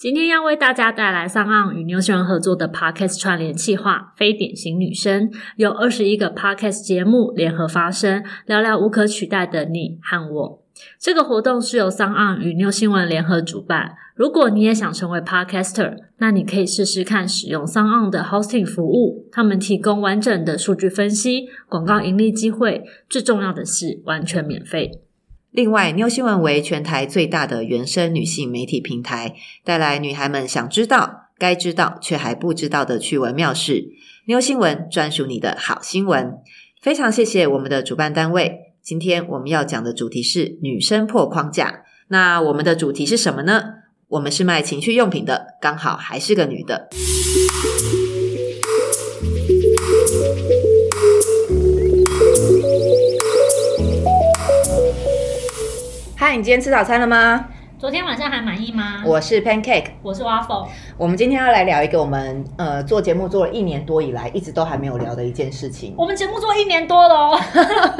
今天要为大家带来上岸与牛新闻合作的 Podcast 串联企划《非典型女生》，由二十一个 Podcast 节目联合发声，聊聊无可取代的你和我。这个活动是由上岸与牛新闻联合主办。如果你也想成为 Podcaster，那你可以试试看使用上岸的 Hosting 服务，他们提供完整的数据分析、广告盈利机会，最重要的是完全免费。另外，妞新闻为全台最大的原生女性媒体平台，带来女孩们想知道、该知道却还不知道的趣闻妙事。妞新闻专属你的好新闻。非常谢谢我们的主办单位。今天我们要讲的主题是女生破框架。那我们的主题是什么呢？我们是卖情趣用品的，刚好还是个女的。嗨，你今天吃早餐了吗？昨天晚上还满意吗？我是 Pancake，我是 Waffle。我们今天要来聊一个我们呃做节目做了一年多以来一直都还没有聊的一件事情。我们节目做一年多了哦，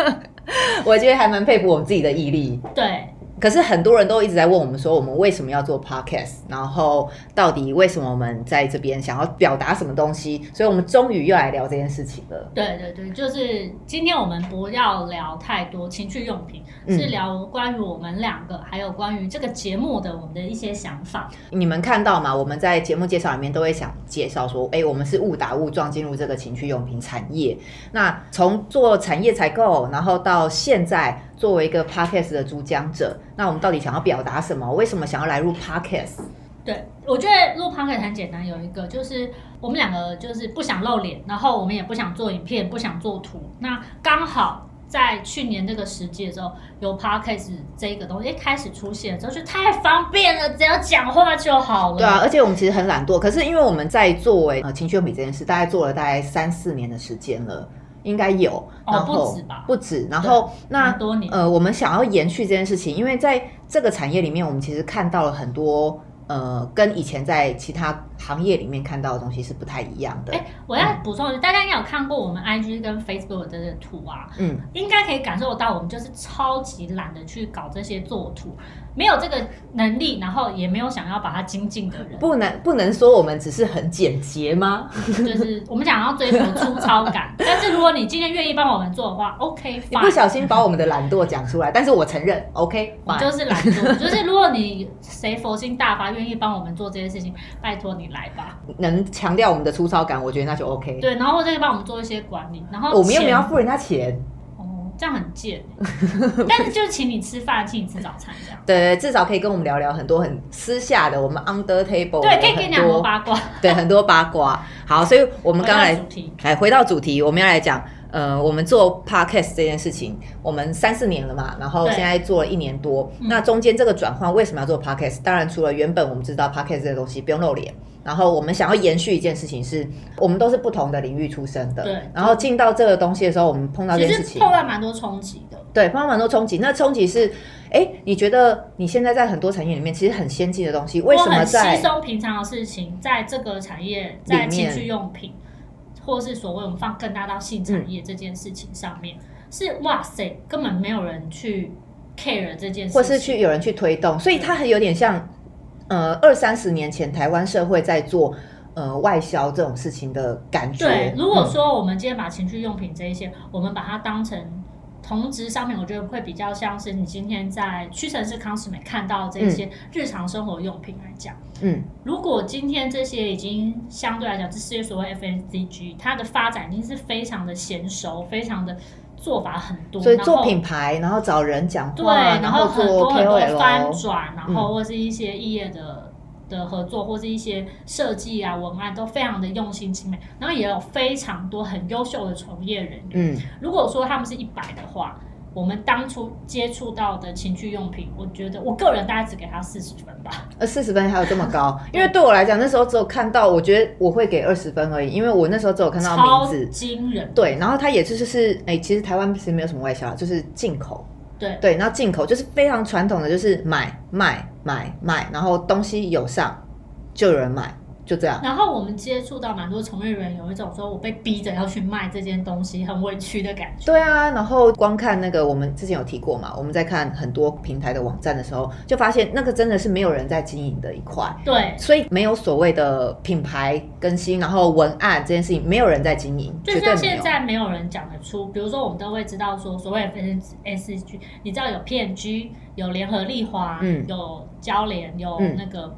我觉得还蛮佩服我们自己的毅力。对。可是很多人都一直在问我们说，我们为什么要做 podcast？然后到底为什么我们在这边想要表达什么东西？所以我们终于又来聊这件事情了。对对对，就是今天我们不要聊太多情趣用品，是聊关于我们两个，还有关于这个节目的我们的一些想法。你们看到嘛？我们在节目介绍里面都会想介绍说，哎，我们是误打误撞进入这个情趣用品产业。那从做产业采购，然后到现在。作为一个 podcast 的主讲者，那我们到底想要表达什么？为什么想要来入 podcast？对我觉得录 podcast 很简单，有一个就是我们两个就是不想露脸，然后我们也不想做影片，不想做图。那刚好在去年那个时节的时候，有 podcast 这个东西开始出现之后，就太方便了，只要讲话就好了。对啊，而且我们其实很懒惰，可是因为我们在作为呃情绪用品这件事，大概做了大概三四年的时间了。应该有，然后不止吧，不止。然后那多年，呃，我们想要延续这件事情，因为在这个产业里面，我们其实看到了很多，呃，跟以前在其他行业里面看到的东西是不太一样的。哎，我要补充，大家应该有看过我们 IG 跟 Facebook 的图啊，嗯，应该可以感受到，我们就是超级懒得去搞这些作图。没有这个能力，然后也没有想要把它精进的人，不能不能说我们只是很简洁吗？就是我们想要追求粗糙感，但是如果你今天愿意帮我们做的话，OK。你不小心把我们的懒惰讲出来，但是我承认，OK。我就是懒惰，就是如果你谁佛心大发，愿意帮我们做这些事情，拜托你来吧。能强调我们的粗糙感，我觉得那就 OK。对，然后或者帮我们做一些管理，然后我们又没有付人家钱。这样很贱，但是就是请你吃饭，请你吃早餐这样。对对，至少可以跟我们聊聊很多很私下的，我们 under table。对，可以跟你讲很多八卦。对，很多八卦。好，所以我们刚来来回到主题，我们要来讲，呃，我们做 podcast 这件事情，我们三四年了嘛，然后现在做了一年多，那中间这个转换为什么要做 podcast？当然，除了原本我们知道 podcast 这个东西不用露脸。然后我们想要延续一件事情，是我们都是不同的领域出身的。对。然后进到这个东西的时候，我们碰到这件事情，碰到蛮多冲击的。对，碰到蛮多冲击。那冲击是，哎，你觉得你现在在很多产业里面，其实很先进的东西，为什么在稀松平常的事情，在这个产业，在情趣用品，或是所谓我们放更大到性产业这件事情上面，是哇塞，根本没有人去 care 这件事，或是去有人去推动，所以它很有点像。呃，二三十年前，台湾社会在做呃外销这种事情的感觉。对，如果说我们今天把情趣用品这一些，我们把它当成同质商品，我觉得会比较像是你今天在屈臣氏、康斯美看到这些日常生活用品来讲。嗯，如果今天这些已经相对来讲，这些所谓 FNCG，它的发展已经是非常的娴熟，非常的。做法很多，所以做品牌，然后找人讲话，对，然后很多很多翻转，然后或是一些异业的的合作，或是一些设计啊文案都非常的用心精美，然后也有非常多很优秀的从业人员。嗯，如果说他们是一百的话。我们当初接触到的情趣用品，我觉得我个人大概只给他四十分吧。呃，四十分还有这么高？因为对我来讲，那时候只有看到，我觉得我会给二十分而已，因为我那时候只有看到名字，惊人。对，然后它也就是是，哎，其实台湾其实没有什么外销，就是进口。对对，然后进口就是非常传统的，就是买卖买买，然后东西有上就有人买。就这样。然后我们接触到蛮多从业人员，有一种说我被逼着要去卖这件东西，很委屈的感觉。对啊，然后光看那个，我们之前有提过嘛，我们在看很多平台的网站的时候，就发现那个真的是没有人在经营的一块，对，所以没有所谓的品牌更新，然后文案这件事情没有人在经营，就。像现在没有人讲得出，比如说我们都会知道说，所谓的 S G，你知道有 PNG，有联合利华，嗯有交联，有嗯那个、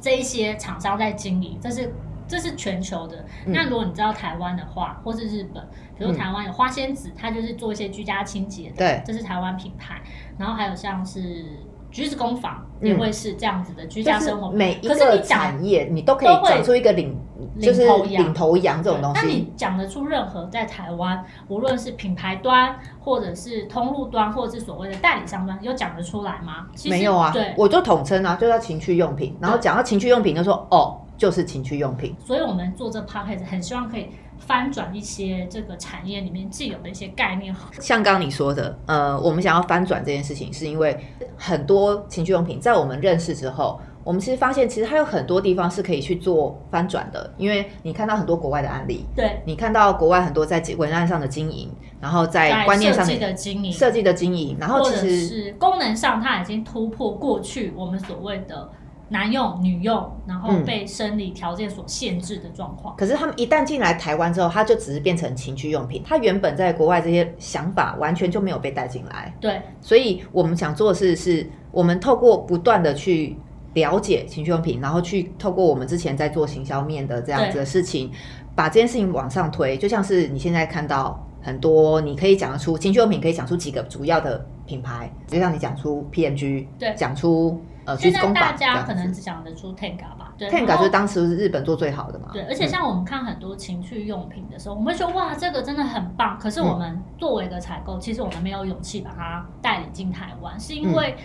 这一些厂商在经营，这是这是全球的。嗯那如果你知道台湾的话，或是日本，比如嗯台湾有花仙子，它就是做一些居家清洁的，对这是台湾品牌。然后还有像是橘子工坊，嗯也会是这样子的居家生活。每一个产业，你都可以讲出一个领，就是领头羊这种东西那你西。讲得出任何在台湾，无论是品牌端，或者是通路端，或者是所谓的代理商端，有讲得出来吗？没有啊对，，我就统称啊，就叫情趣用品。然后讲到情趣用品，就说哦，就是情趣用品。所以我们做这 p o d c a s t 很希望可以翻转一些这个产业里面既有的一些概念。像刚刚你说的，呃，我们想要翻转这件事情，是因为很多情趣用品在我们认识之后，我们其实发现，其实它有很多地方是可以去做翻转的。因为你看到很多国外的案例，对，你看到国外很多在文案上的经营，然后在观念上的的经营，设计的经营，然后其实是功能上，它已经突破过去我们所谓的男用、女用，然后嗯被生理条件所限制的状况。可是他们一旦进来台湾之后，它就只是变成情趣用品，它原本在国外这些想法完全就没有被带进来。对，所以我们想做的事是，我们透过不断的去了解情趣用品，然后去透过我们之前在做行销面的这样子的事情，把这件事情往上推。就像是你现在看到很多，你可以讲得出情趣用品，可以讲出几个主要的品牌，就像你讲出 PMG，对讲出呃现在大家可能只想得出 Tenga 吧，对 Tenga 就是当时日本做最好的嘛。对，而且像我们看很多情趣用品的时候，我们会说哇，这个真的很棒。可是我们作为一个采购，其实我们没有勇气把它代理进台湾，是因为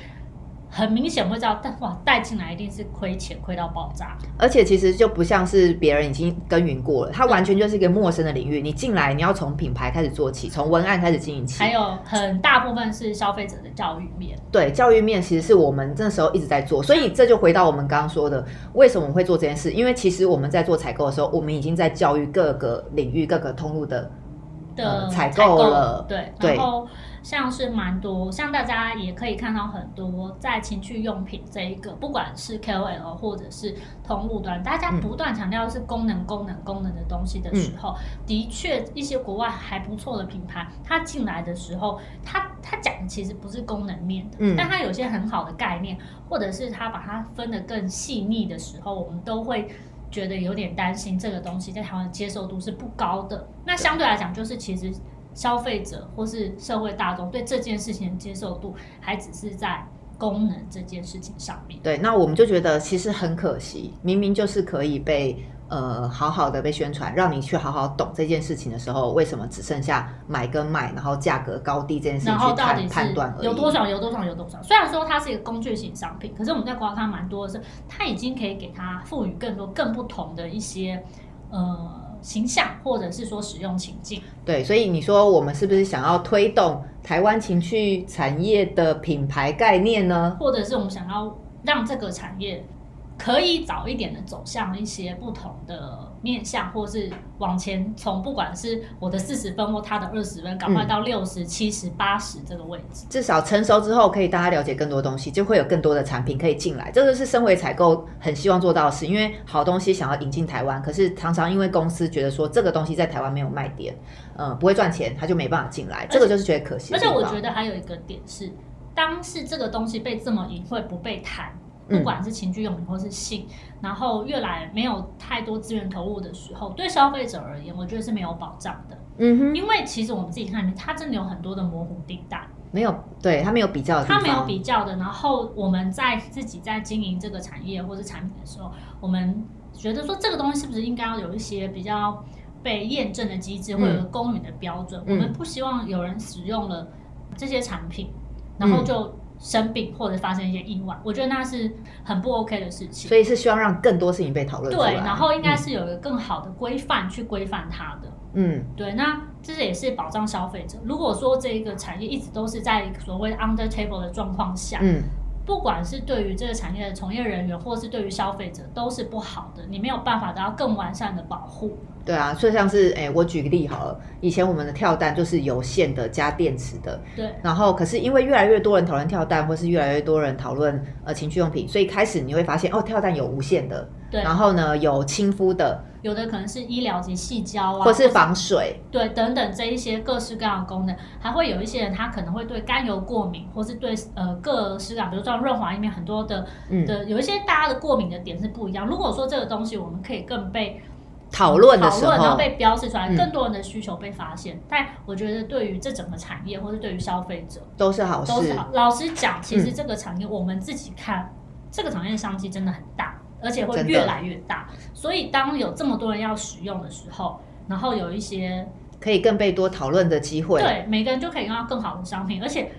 很明显会知道，但哇，带进来一定是亏钱，亏到爆炸。而且其实就不像是别人已经耕耘过了，它完全就是一个陌生的领域。你进来，你要从品牌开始做起，从文案开始经营起。还有很大部分是消费者的教育面。对教育面，其实是我们那时候一直在做，所以这就回到我们刚刚说的，为什么我会做这件事？因为其实我们在做采购的时候，我们已经在教育各个领域、各个通路的的呃采采购了对，对然后像是蛮多，像大家也可以看到很多在情趣用品这一个，不管是 KOL 或者是通路端，大家嗯不断强调是功能、功能、功能的东西的时候，的确一些国外还不错的品牌，它进来的时候，它它讲的其实不是功能面的，嗯但它有些很好的概念，或者是它把它分得更细腻的时候，我们都会。觉得有点担心这个东西在台湾接受度是不高的。那相对来讲，就是其实消费者或是社会大众对这件事情的接受度，还只是在功能这件事情上面。对，那我们就觉得其实很可惜，明明就是可以被呃好好的被宣传，让你去好好懂这件事情的时候，为什么只剩下买跟卖，然后价格高低这件事情去判判断而已？有多少有多少有多少？虽然说它是一个工具型商品，可是我们在国外看蛮多的是，它已经可以给它赋予更多更不同的一些呃形象，或者是说使用情境。对，所以你说我们是不是想要推动台湾情趣产业的品牌概念呢？或者是我们想要让这个产业可以早一点的走向一些不同的面向，或是往前从不管是我的四十分或他的二十分，赶快到六十、七十、八十这个位置。至少成熟之后，可以大家了解更多东西，就会有更多的产品可以进来。这个是身为采购很希望做到的事，因为好东西想要引进台湾，可是常常因为公司觉得说这个东西在台湾没有卖点，嗯、不会赚钱，他就没办法进来，这个就是觉得可惜而。且我觉得还有一个点是，当是这个东西被这么隐晦不被谈。嗯不管是情趣用品或是性，然后越来没有太多资源投入的时候，对消费者而言，我觉得是没有保障的。嗯哼，因为其实我们自己看，它真的有很多的模糊地带。没有，对它没有比较的，它没有比较的。然后我们在自己在经营这个产业或是产品的时候，我们觉得说这个东西是不是应该要有一些比较被验证的机制，嗯会有一个公允的标准。嗯我们不希望有人使用了这些产品，然后就生病或者发生一些意外。我觉得那是很不 OK 的事情。所以是希望让更多事情被讨论。对，然后应该是有一个更好的规范去规范它的。嗯，对，那这也是保障消费者。如果说这个产业一直都是在所谓 under table 的状况下，嗯不管是对于这个产业的从业人员，或是对于消费者，都是不好的。你没有办法得到更完善的保护。对啊，所以像是哎，我举个例好了，以前我们的跳蛋就是有线的加电池的，对。然后可是因为越来越多人讨论跳蛋，或是越来越多人讨论呃情趣用品，所以开始你会发现哦，跳蛋有无线的，对。然后呢，有亲肤的，有的可能是医疗级细胶啊，或是防水，对，等等这一些各式各样的功能，还会有一些人他可能会对甘油过敏，或是对呃各式各样，比如说润滑里面很多的嗯的有一些大家的过敏的点是不一样。如果说这个东西我们可以更被讨论的时候，然后被标示出来，更多人的需求被发现。但我觉得对于这整个产业，或是对于消费者，都是好事。都是好。老实讲，其实这个产业我们自己看，这个产业商机真的很大，而且会越来越大。所以当有这么多人要使用的时候，然后有一些可以更被多讨论的机会，对每个人就可以用到更好的商品，而且。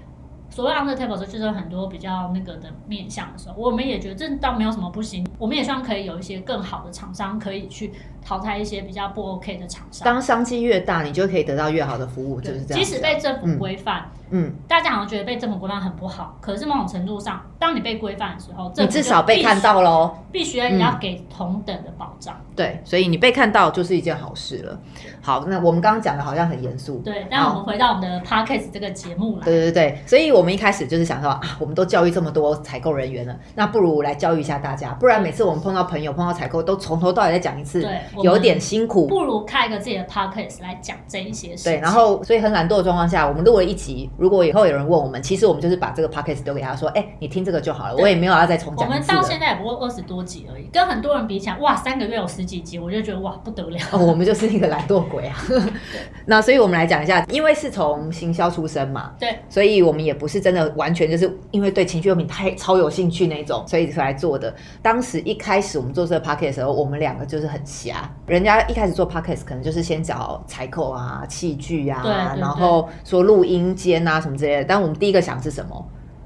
所谓 under table 就是很多比较那个的面向的时候，我们也觉得这倒没有什么不行。我们也希望可以有一些更好的厂商可以去淘汰一些比较不 OK 的厂商。当商机越大，你就可以得到越好的服务，就是这样。即使被政府规范。嗯，大家好像觉得被政府规范很不好，可是某种程度上，当你被规范的时候，你至少被看到喽，必须你要给同等的保障。对，所以你被看到就是一件好事了。好，那我们刚刚讲的好像很严肃，对。但我们回到我们的 podcast 这个节目来，对对对，所以我们一开始就是想说啊，我们都教育这么多采购人员了，那不如来教育一下大家，不然每次我们碰到朋友碰到采购，都从头到尾再讲一次，对，有点辛苦。不如开一个自己的 podcast 来讲这一些事。对，然后所以很懒惰的状况下，我们录了一集。如果以后有人问我们，其实我们就是把这个 podcast 丢给他说：“哎，你听这个就好了。”我也没有要再重讲。我们到现在也不过二十多集而已，跟很多人比起来，哇，三个月有十几集，我就觉得哇不得了。我们就是一个懒惰鬼啊。那所以我们来讲一下，因为是从行销出身嘛，对，所以我们也不是真的完全就是因为对情趣用品太超有兴趣那种，所以来做的。当时一开始我们做这个 podcast 的时候，我们两个就是很瞎。人家一开始做 podcast 可能就是先找采购啊、器具啊，然后说录音间啊什么之类的，但我们第一个想是什么？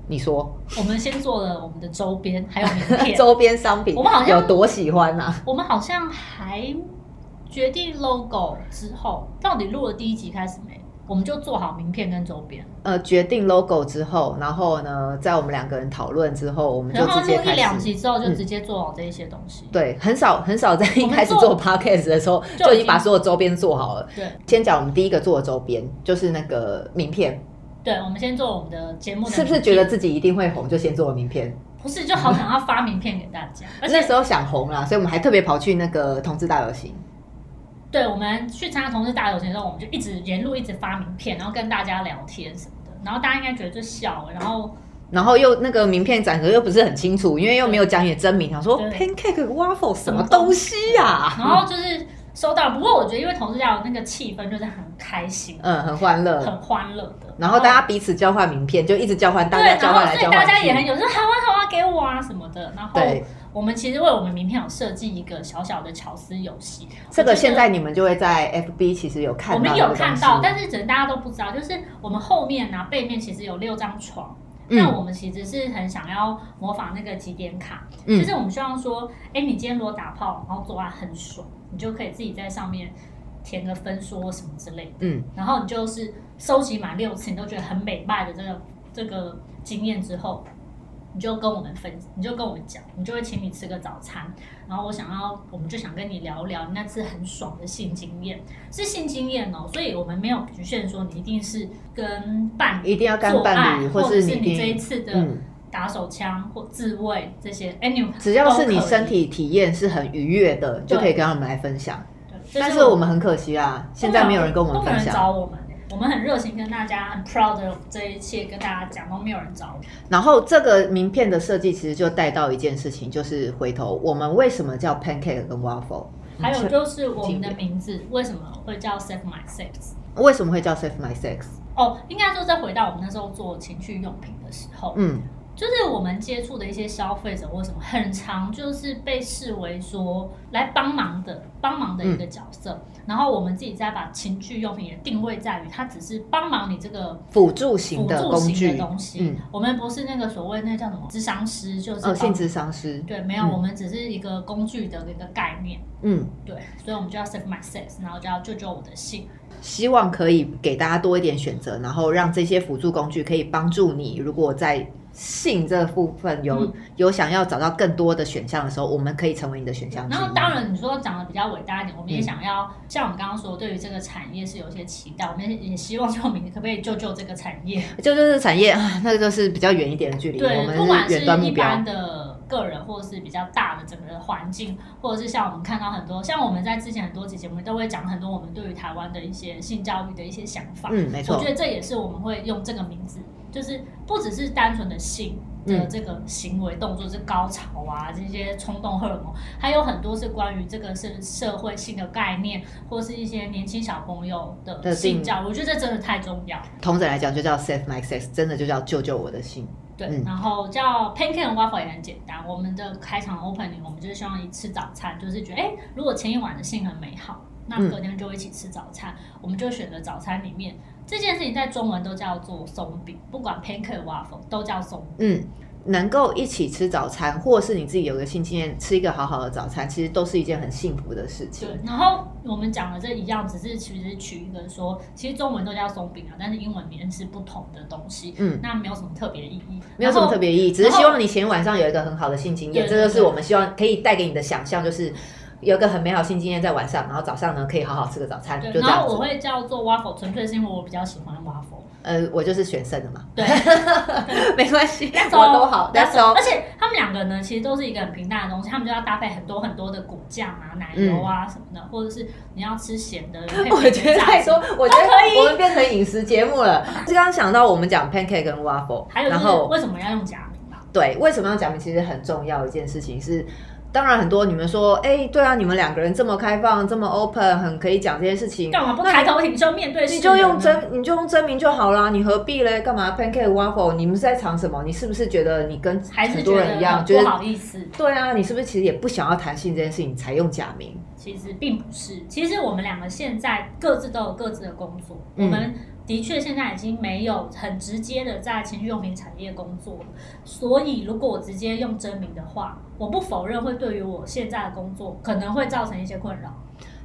你说，我们先做了我们的周边，还有名片，周边商品，我们好像有多喜欢啊？我们好像还决定 logo 之后，到底录了第一集开始没？我们就做好名片跟周边。呃，决定 logo 之后，然后呢，在我们两个人讨论之后，我们就直接录一两集之后，就直接做好这一些东西。对，很少很少在一开始做 podcast 的时候，就已经把所有周边做好了。对，先讲我们第一个做的周边，就是那个名片。对，我们先做我们的节目。是不是觉得自己一定会红，就先做名片？不是，就好想要发名片给大家。而那时候想红了，所以我们还特别跑去那个同志大游行。对，我们去参加同事大游行的时候，我们就一直沿路一直发名片，然后跟大家聊天什么的。然后大家应该觉得就笑，然后然后又那个名片展格又不是很清楚，因为又没有讲你的真名，他说 pancake waffle 什么东西呀？然后就是。收到，不过我觉得因为同事家那个气氛就是很开心，嗯，很欢乐，很欢乐的。然后大家彼此交换名片，就一直交换，大家交换来交换大家也很有说好啊好啊，给我啊什么的。然后我们其实为我们名片有设计一个小小的巧思游戏。这个现在你们就会在 FB 其实有看到，我们有看到，但是只能大家都不知道，就是我们后面呢背面其实有六张床。那我们其实是很想要模仿那个几点卡，就是我们希望说，哎，你今天如果打炮，然后做爱很爽，你就可以自己在上面填个分说什么之类的，嗯，然后你就是收集满六次，你都觉得很美卖的这个这个经验之后。你就跟我们分，你就跟我们讲，你就会请你吃个早餐，然后我想要，我们就想跟你聊聊那次很爽的性经验，是性经验哦，所以我们没有局限说你一定是跟伴一定要跟伴侣，或者是你这一次的打手枪或自慰这些，any 只要是你身体体验是很愉悦的，就可以跟他们来分享。但是我们很可惜啊，现在没有人跟我们分享。找我们。我们很热情，跟大家很 proud of 这一切，跟大家讲都没有人找我。然后这个名片的设计其实就带到一件事情，就是回头我们为什么叫 pancake 跟 waffle？还有就是我们的名字为什么会叫 save my sex？为什么会叫 save my sex？哦，应该说再回到我们那时候做情趣用品的时候，嗯。就是我们接触的一些消费者，或什么很常就是被视为说来帮忙的、帮忙的一个角色。然后我们自己再把情趣用品也定位在于，它只是帮忙你这个辅助型的工具东西。我们不是那个所谓那叫什么智商师，就是性智商师。对，没有，我们只是一个工具的一个概念。嗯，对，所以我们就要 save my sex，然后就要救救我的性。希望可以给大家多一点选择，然后让这些辅助工具可以帮助你。如果在性这部分有、嗯有想要找到更多的选项的时候，我们可以成为你的选项。然后当然，你说长得比较伟大一点，我们也嗯想要、像我们刚刚说，对于这个产业是有一些期待，我们也也希望就我们可不可以救救这个产业？救救这个产业，啊那个就是比较远一点的距离，我对，们不管是远端目标一般。的个人，或者是比较大的整个环境，或者是像我们看到很多，像我们在之前很多集节目都会讲很多我们对于台湾的一些性教育的一些想法。嗯，没错我觉。得这也是我们会用这个名字，就是不只是单纯的性的嗯这个行为动作，是高潮啊这些冲动荷尔蒙，还有很多是关于这个是社会性的概念，或是一些年轻小朋友的的性性教育。我觉得这真的太重要。同整来讲，就叫 save my sex，真的就叫救救我的性。对，嗯然后叫 pancake and waffle 也很简单。我们的开场 opening，我们就是希望一吃早餐，就是觉得，哎，如果前一晚的性很美好，那嗯隔天就一起吃早餐。我们就选择早餐里面这件事情，在中文都叫做松饼，不管 pancake waffle 都叫松饼。嗯，能够一起吃早餐，或是你自己有个性经验，吃一个好好的早餐，其实都是一件很幸福的事情。对，然后我们讲的这一样，只是其实取一个说，其实中文都叫松饼啊，但是英文里面是不同的东西，嗯，那没有什么特别的意义，没有什么特别。意义，只是希望你前晚上有一个很好的性经验，这就是我们希望可以带给你的想象，就是有一个很美好新经验在晚上，然后早上呢可以好好吃个早餐，就对。然后我会叫做 waffle，纯粹是因为我比较喜欢 waffle。呃，我就是选剩的嘛，对，没关系我都好 all all。而且他们两个呢，其实都是一个很平淡的东西，他们就要搭配很多很多的果酱啊、奶油啊什么的，或者是你要吃咸的，我觉得太多，我觉得我们变成饮食节目了。就 刚刚想到我们讲 pancake 跟 waffle，还有就是然后为什么要用假名嘛？对，为什么要假名？其实很重要一件事情是，当然很多你们说，哎，对啊，你们两个人这么开放，这么 open，很可以讲这件事情，干嘛不那抬头挺胸面对你就用真，你就用真名就好啦，你何必嘞？干嘛 pancake waffle？你们是在藏什么？你是不是觉得你跟很多人一样，觉得不好意思？对啊？你是不是其实也不想要谈性这件事情才用假名？其实并不是，其实我们两个现在各自都有各自的工作，嗯我们的确现在已经没有很直接的在情趣用品产业工作，所以如果我直接用真名的话，我不否认会对于我现在的工作可能会造成一些困扰。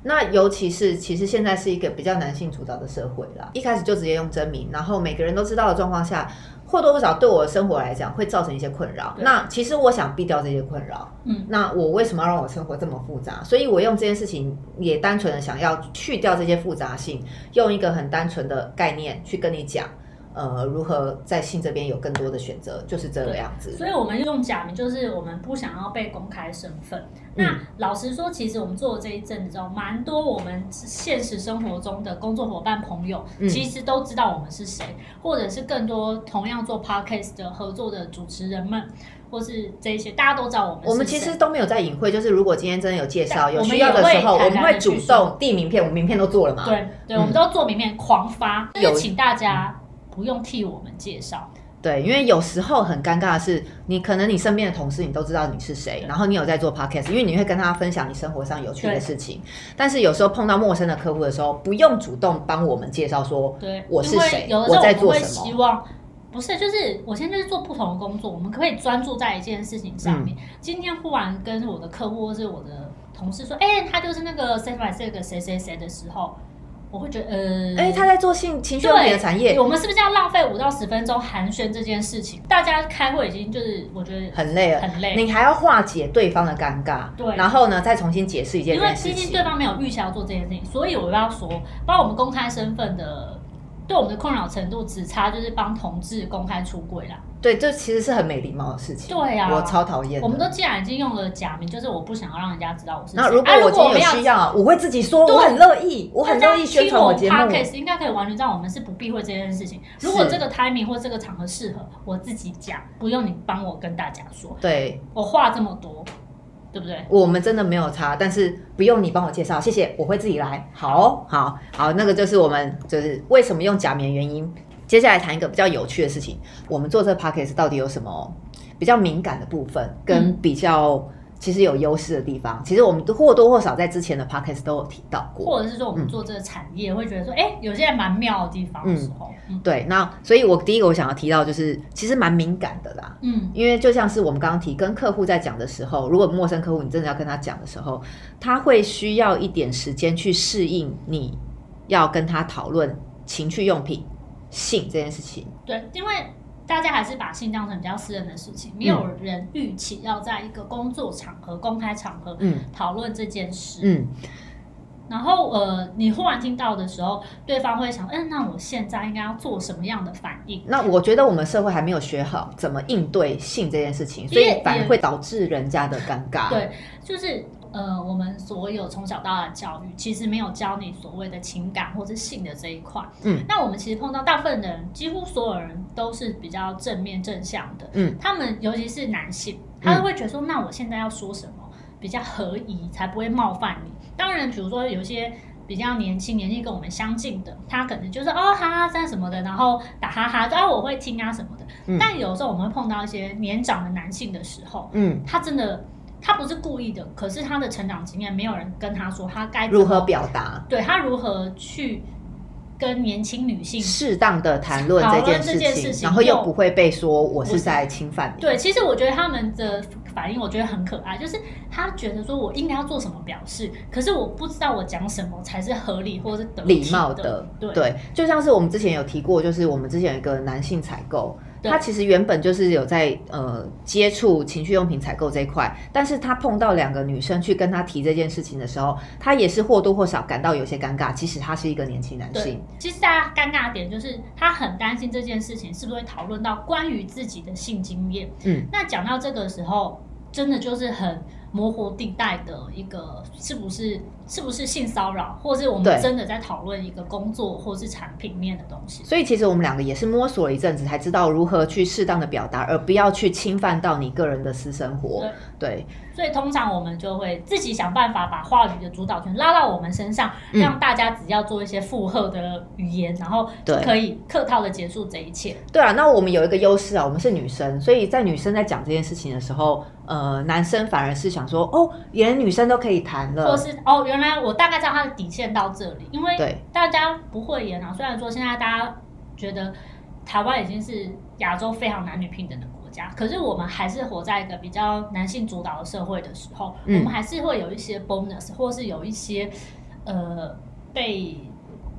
那尤其是，其实现在是一个比较男性主导的社会啦，一开始就直接用真名，然后每个人都知道的状况下，或多或少对我的生活来讲会造成一些困扰。那其实我想避掉这些困扰，嗯，那我为什么要让我生活这么复杂？所以我用这件事情也单纯的想要去掉这些复杂性，用一个很单纯的概念去跟你讲，呃，如何在性这边有更多的选择，就是这个样子。所以我们用假名，就是我们不想要被公开身份。嗯那老实说，其实我们做的这一阵子之后，蛮多我们现实生活中的工作伙伴朋友，嗯其实都知道我们是谁，或者是更多同样做 podcast 的合作的主持人们，或是这一些大家都知道我们是谁。我们其实都没有在隐晦，就是如果今天真的有介绍、对有需要的时候，我们也会主动递名片，我们名片都做了嘛。对对，嗯我们都做名片狂发，就有是请大家不用替我们介绍。对，因为有时候很尴尬的是，你可能你身边的同事你都知道你是谁，然后你有在做 podcast，因为你会跟他分享你生活上有趣的事情。但是有时候碰到陌生的客户的时候，不用主动帮我们介绍说对，我是谁有的时候我在做什么希望。不是，就是我现在就是做不同的工作，我们可不可以专注在一件事情上嗯面。今天忽然跟我的客户或是我的同事说，哎、他就是那个 Save by 这个谁谁谁的时候，我会觉得，呃，哎、他在做性情绪用品的产业，我们是不是要浪费五到十分钟寒暄这件事情？大家开会已经就是我觉得很累了，很累你还要化解对方的尴尬，对然后呢再重新解释一件事情因为毕竟对。方没有预期要做这件事情，所以我要说，包括我们公开身份的，对我们的困扰程度只差就是帮同志公开出柜啦。对，这其实是很没礼貌的事情。对啊我超讨厌。我们都既然已经用了假名，就是我不想要让人家知道我是谁。那如果啊我今天有需要，我会自己说，对我很乐意，我很乐意宣传我节目大。家听 podcast 应该可以完全知道我们是不避讳这件事情。如果是这个 timing 或这个场合适合，我自己讲，不用你帮我跟大家说。对我话这么多，对不对？我们真的没有差，但是不用你帮我介绍，谢谢，我会自己来。好，好，好，那个就是我们就是为什么用假名的原因。接下来谈一个比较有趣的事情，我们做这个 podcast 到底有什么比较敏感的部分，跟嗯比较其实有优势的地方？其实我们或多或少在之前的 podcast 都有提到过。或者是说我们做这个产业，会觉得说，哎、有些蛮妙的地方的时候，嗯对，那所以我第一个我想要提到就是，其实蛮敏感的啦。嗯，因为就像是我们刚刚提，跟客户在讲的时候，如果陌生客户你真的要跟他讲的时候，他会需要一点时间去适应你要跟他讨论情趣用品、性这件事情。对，因为大家还是把性当成比较私人的事情，没有人预期要在一个工作场合、公开场合嗯讨论这件事。嗯，然后呃，你忽然听到的时候，对方会想，嗯，那我现在应该要做什么样的反应？那我觉得我们社会还没有学好怎么应对性这件事情，所以反而会导致人家的尴尬。对，就是呃，我们所有从小到大的教育，其实没有教你所谓的情感或是性的这一块。嗯，那我们其实碰到大部分的人，几乎所有人都是比较正面正向的。嗯，他们尤其是男性，他会觉得说，那我现在要说什么比较合宜，才不会冒犯你。当然，比如说有一些。比较年轻，年纪跟我们相近的，他可能就是哦哈哈这样什么的，然后打哈哈，啊我会听啊什么的。嗯但有时候我们会碰到一些年长的男性的时候，嗯，他真的他不是故意的，可是他的成长经验没有人跟他说他该如何表达？对他如何去跟年轻女性适当的谈论这件事情，事情然后又又不会被说我是在侵犯你。对，其实我觉得他们的反应，我觉得很可爱，就是他觉得说我应该要做什么表示，可是我不知道我讲什么才是合理或者是礼貌的的，，对对，就像是我们之前有提过，就是我们之前有一个男性采购，对他其实原本就是有在呃接触情趣用品采购这一块，但是他碰到两个女生去跟他提这件事情的时候，他也是或多或少感到有些尴尬。其实他是一个年轻男性，，其实大家尴尬的点就是他很担心这件事情是不是会讨论到关于自己的性经验。嗯，那讲到这个时候，真的就是很模糊地带的一个，是不是是不是性骚扰，或是我们真的在讨论一个工作或是产品面的东西。所以其实我们两个也是摸索了一阵子，才知道如何去适当的表达，而不要去侵犯到你个人的私生活。对，所以通常我们就会自己想办法把话语的主导权拉到我们身上，嗯让大家只要做一些附和的语言，然后就可以客套的结束这一切。对啊，那我们有一个优势啊，我们是女生，所以在女生在讲这件事情的时候，呃，男生反而是想说，哦，连女生都可以谈了或了，是哦，原来我大概知道他的底线到这里，因为对大家不会演啊。虽然说现在大家觉得台湾已经是亚洲非常男女平等的国家，可是我们还是活在一个比较男性主导的社会的时候，嗯我们还是会有一些 bonus，或是有一些呃被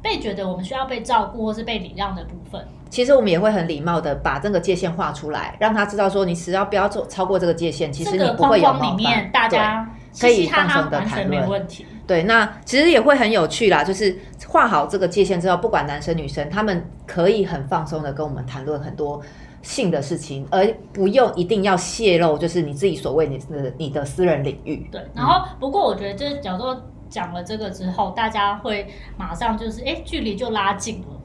被觉得我们需要被照顾或是被礼让的部分。其实我们也会很礼貌的把这个界限画出来，让他知道说，你只要不要做超过这个界限，其实这个你不会有框框里面，大家可以放松地完全谈论没问题。对，那其实也会很有趣啦，就是画好这个界限之后，不管男生女生，他们可以很放松的跟我们谈论很多性的事情，而不用一定要泄露，就是你自己所谓你的你的私人领域。对，然后不过我觉得，就是假如说讲了这个之后，大家会马上就是哎，距离就拉近了，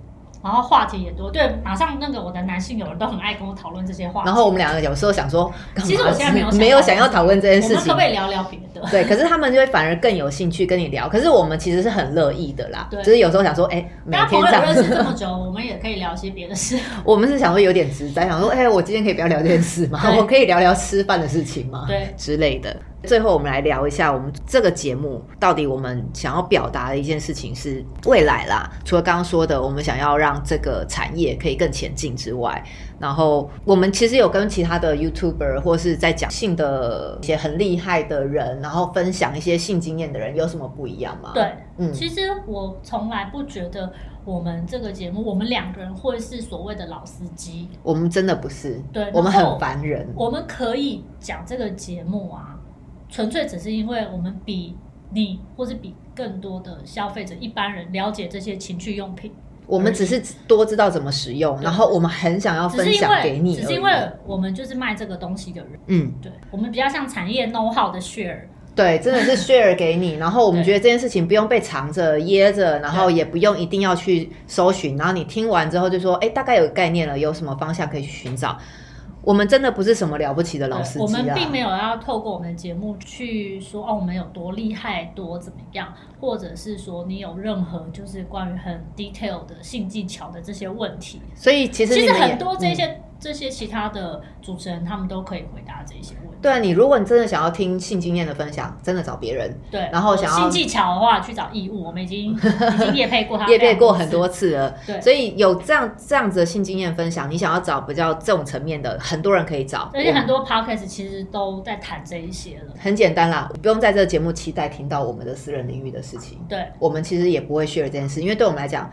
然后话题也多。对，马上那个我的男性友人都很爱跟我讨论这些话题。然后我们两个有时候想说，其实我现在没有想没有想要讨论这件事情我们可不可，以聊聊别的？对，可是他们就会反而更有兴趣跟你聊。可是我们其实是很乐意的啦，对就是有时候想说，哎、每天这友认识这样，么久，我们也可以聊些别的事。我们是想说有点直白，想说，哎、我今天可以不要聊这件事吗？对我可以聊聊吃饭的事情吗？对之类的。最后，我们来聊一下我们这个节目到底我们想要表达的一件事情是未来啦。除了刚刚说的，我们想要让这个产业可以更前进之外，然后我们其实有跟其他的 YouTuber 或是在讲性的一些很厉害的人，然后分享一些性经验的人有什么不一样吗？，对，嗯，其实我从来不觉得我们这个节目，我们两个人会是所谓的老司机。我们真的不是，对我们很烦人。我们可以讲这个节目啊，纯粹只是因为我们比你或是比更多的消费者一般人了解这些情趣用品，我们只是多知道怎么使用，然后我们很想要分享给你只是因为我们就是卖这个东西的人，嗯。对我们比较像产业 know how 的 share，对，真的是 share 给你，然后我们对觉得这件事情不用被藏着掖着，然后也不用一定要去搜寻，然后你听完之后就说，哎，大概有个概念了，有什么方向可以去寻找。我们真的不是什么了不起的老司对我机啊，们并没有要透过我们的节目去说哦我们有多厉害多怎么样，或者是说你有任何就是关于很 detail 的性技巧的这些问题，所以其实其实很多这嗯。些这些其他的主持人他们都可以回答这些问题。对啊，你如果你真的想要听性经验的分享，真的找别人。对，然后想要性技巧的话，去找义务，我们已经 已经夜配过他，也配过很多。次了，对所以有这样这样子的性经验分享，你想要找比较这种层面的，很多人可以找，而且很多 podcast 其实都在谈这一些了。很简单啦，不用在这个节目期待听到我们的私人领域的事情。对，我们其实也不会 share 这件事，因为对我们来讲，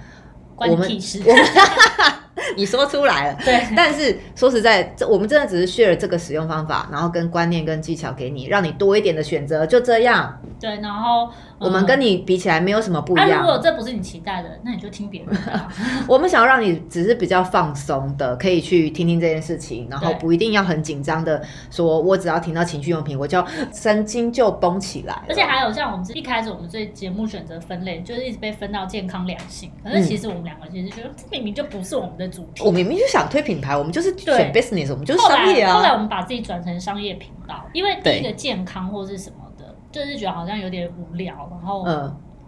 关我们。我们 你说出来了。对，但是说实在，这我们真的只是 share 这个使用方法，然后跟观念跟技巧给你，让你多一点的选择，就这样。对，然后我们跟你比起来没有什么不一啊，样。如果这不是你期待的，那你就听别人的啊。我们想要让你只是比较放松的，可以去听听这件事情，然后不一定要很紧张的说，我只要听到情趣用品，我就神经就绷起来。而且还有像我们一开始我们这节目选择分类，就是一直被分到健康良性，可嗯是其实我们两个其实觉得这明明就不是我们的主题。我明明就想推品牌，我们就是选 business，我们就是后商业来后来啊。我们把自己转成商业频道，因为第一个健康或是什么的，就是觉得好像有点无聊，然后，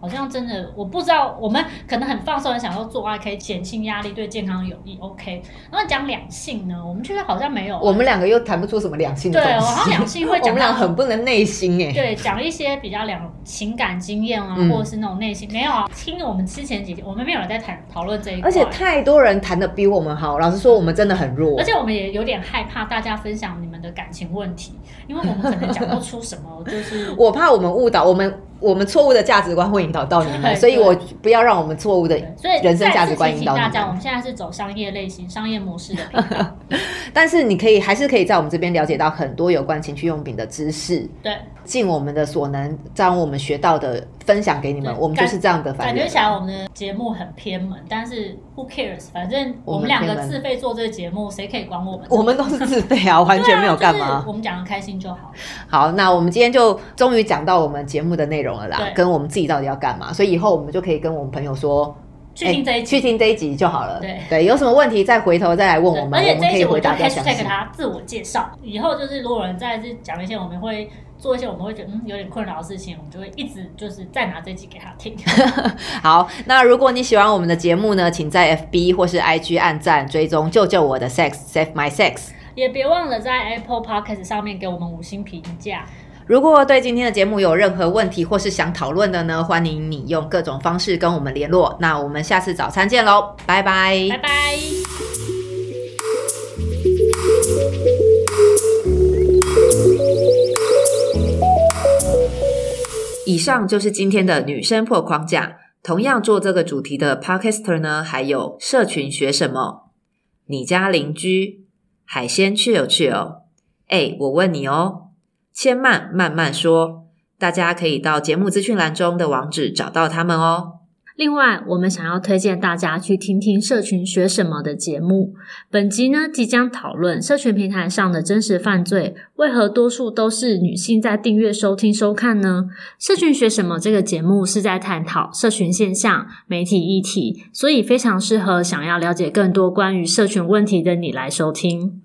好像真的我不知道，我们可能很放松，很享受做爱，可以减轻压力，对健康有益。OK，然后讲两性呢，我们觉得好像没有。我们两个又谈不出什么两性的对，好像两性会讲 我们俩讲很不能内心哎。对，讲一些比较两情感经验啊，嗯或者是那种内心没有啊。听我们之前几集，我们没有人在谈讨论这一块，而且太多人谈的比我们好，老实说，我们真的很弱而。且我们也有点害怕大家分享你们的感情问题，因为我们可能讲不出什么，就是 我怕我们误导我们，我们错误的价值观会引导到你们，所以我不要让我们错误的人生价值观再次提醒大家，我引导你们。们现在是走商业类型、商业模式的频道。但是你可以还是可以在我们这边了解到很多有关情趣用品的知识，对，尽我们的所能，将我们学到的分享给你们。我们就是这样的感觉起。来我们的节目很偏门，但是 who cares？反正我们两个自费做这个节目，谁可以管我们？我们都是自费啊，完全没有干嘛啊就是。我们讲的开心就好。好，那我们今天就终于讲到我们节目的内容了啦，跟我们自己到底要干嘛。所以以后我们就可以跟我们朋友说，去听这一去听这一集就好了。对对有什么问题再回头再来问我们，而且这一集我就我们可以回答比较详细 hashtag。他自我介绍，以后就是如果有人再是讲一些我们会做一些我们会觉得嗯有点困扰的事情，我们就会一直就是再拿这集给他听。好，那如果你喜欢我们的节目呢，请在 FB 或是 IG 按赞追踪，救救我的 sex save my sex。也别忘了在 Apple Podcast 上面给我们五星评价。如果对今天的节目有任何问题或是想讨论的呢，欢迎你用各种方式跟我们联络。那我们下次早餐见喽，拜拜拜拜。以上就是今天的女生破框架。同样做这个主题的 Podcaster 呢，还有社群学什么？你家邻居海鲜去有去哦。哎，我问你哦，千万慢慢说，大家可以到节目资讯栏中的网址找到他们哦。另外，我们想要推荐大家去听听社群学什么的节目。本集呢，即将讨论社群平台上的真实犯罪，为何多数都是女性在订阅、收听、收看呢？社群学什么这个节目是在探讨社群现象、媒体议题，所以非常适合想要了解更多关于社群问题的你来收听。